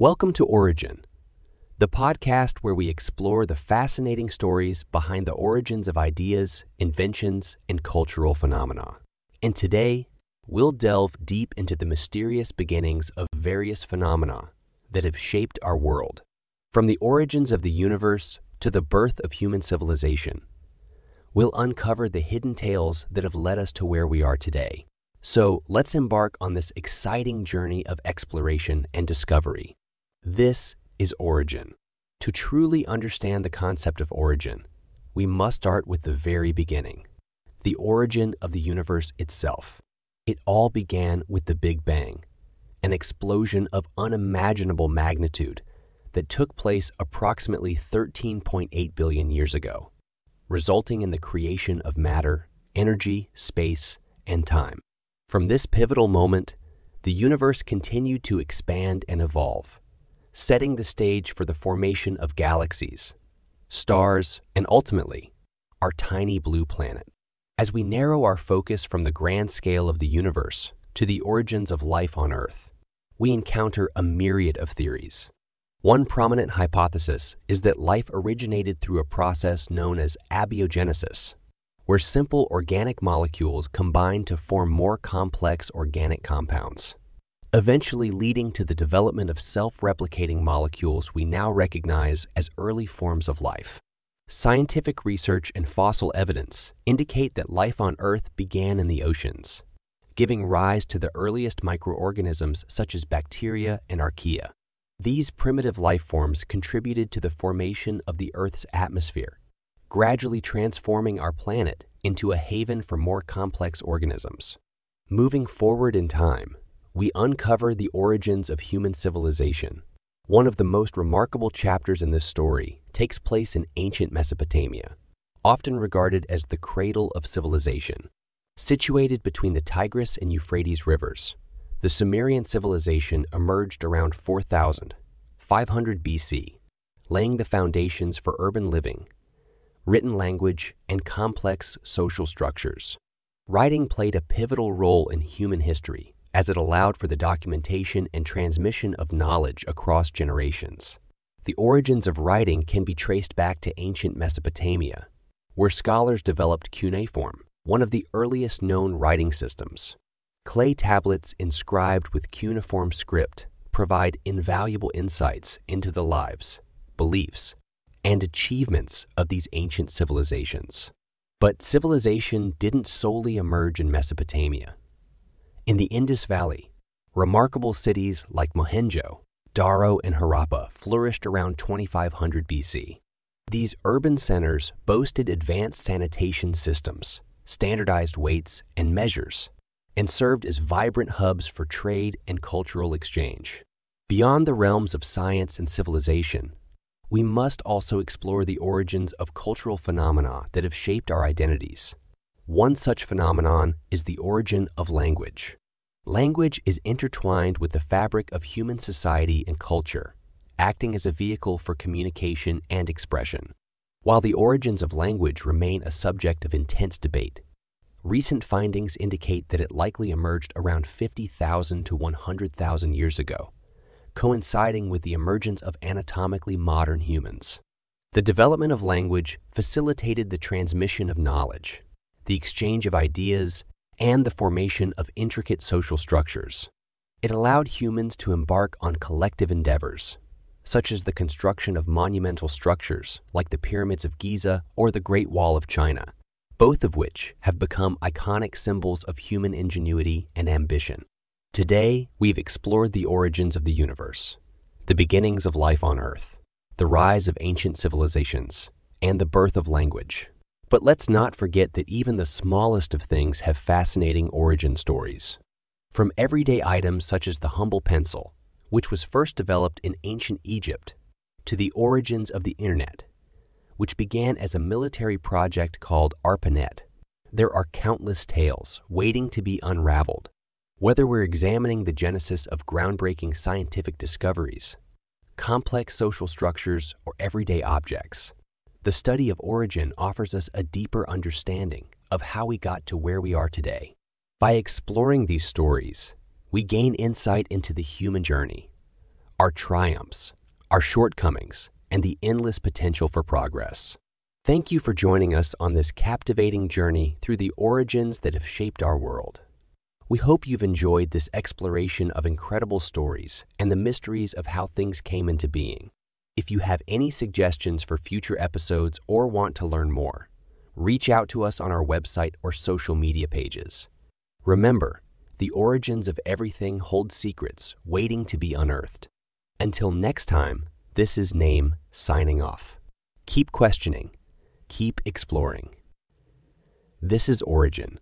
Welcome to Origin, the podcast where we explore the fascinating stories behind the origins of ideas, inventions, and cultural phenomena. And today, we'll delve deep into the mysterious beginnings of various phenomena that have shaped our world, from the origins of the universe to the birth of human civilization. We'll uncover the hidden tales that have led us to where we are today. So let's embark on this exciting journey of exploration and discovery. This is origin. To truly understand the concept of origin, we must start with the very beginning the origin of the universe itself. It all began with the Big Bang, an explosion of unimaginable magnitude that took place approximately 13.8 billion years ago, resulting in the creation of matter, energy, space, and time. From this pivotal moment, the universe continued to expand and evolve, setting the stage for the formation of galaxies, stars, and ultimately, our tiny blue planet. As we narrow our focus from the grand scale of the universe to the origins of life on Earth, we encounter a myriad of theories. One prominent hypothesis is that life originated through a process known as abiogenesis, where simple organic molecules combine to form more complex organic compounds, eventually leading to the development of self-replicating molecules we now recognize as early forms of life. Scientific research and fossil evidence indicate that life on Earth began in the oceans, giving rise to the earliest microorganisms such as bacteria and archaea. These primitive life forms contributed to the formation of the Earth's atmosphere gradually transforming our planet into a haven for more complex organisms. Moving forward in time, we uncover the origins of human civilization. One of the most remarkable chapters in this story takes place in ancient Mesopotamia, often regarded as the cradle of civilization. Situated between the Tigris and Euphrates rivers, the Sumerian civilization emerged around 4000, 500 BC, laying the foundations for urban living written language, and complex social structures. Writing played a pivotal role in human history as it allowed for the documentation and transmission of knowledge across generations. The origins of writing can be traced back to ancient Mesopotamia, where scholars developed cuneiform, one of the earliest known writing systems. Clay tablets inscribed with cuneiform script provide invaluable insights into the lives, beliefs, and achievements of these ancient civilizations. But civilization didn't solely emerge in Mesopotamia. In the Indus Valley, remarkable cities like Mohenjo, Daro, and Harappa flourished around 2500 BC. These urban centers boasted advanced sanitation systems, standardized weights and measures, and served as vibrant hubs for trade and cultural exchange. Beyond the realms of science and civilization, we must also explore the origins of cultural phenomena that have shaped our identities. One such phenomenon is the origin of language. Language is intertwined with the fabric of human society and culture, acting as a vehicle for communication and expression. While the origins of language remain a subject of intense debate, recent findings indicate that it likely emerged around 50,000 to 100,000 years ago coinciding with the emergence of anatomically modern humans. The development of language facilitated the transmission of knowledge, the exchange of ideas, and the formation of intricate social structures. It allowed humans to embark on collective endeavors, such as the construction of monumental structures like the pyramids of Giza or the Great Wall of China, both of which have become iconic symbols of human ingenuity and ambition. Today, we've explored the origins of the universe, the beginnings of life on Earth, the rise of ancient civilizations, and the birth of language. But let's not forget that even the smallest of things have fascinating origin stories. From everyday items such as the humble pencil, which was first developed in ancient Egypt, to the origins of the Internet, which began as a military project called ARPANET, there are countless tales waiting to be unraveled whether we're examining the genesis of groundbreaking scientific discoveries, complex social structures, or everyday objects, the study of origin offers us a deeper understanding of how we got to where we are today. By exploring these stories, we gain insight into the human journey, our triumphs, our shortcomings, and the endless potential for progress. Thank you for joining us on this captivating journey through the origins that have shaped our world. We hope you've enjoyed this exploration of incredible stories and the mysteries of how things came into being. If you have any suggestions for future episodes or want to learn more, reach out to us on our website or social media pages. Remember, the origins of everything hold secrets waiting to be unearthed. Until next time, this is Name signing off. Keep questioning, keep exploring. This is Origin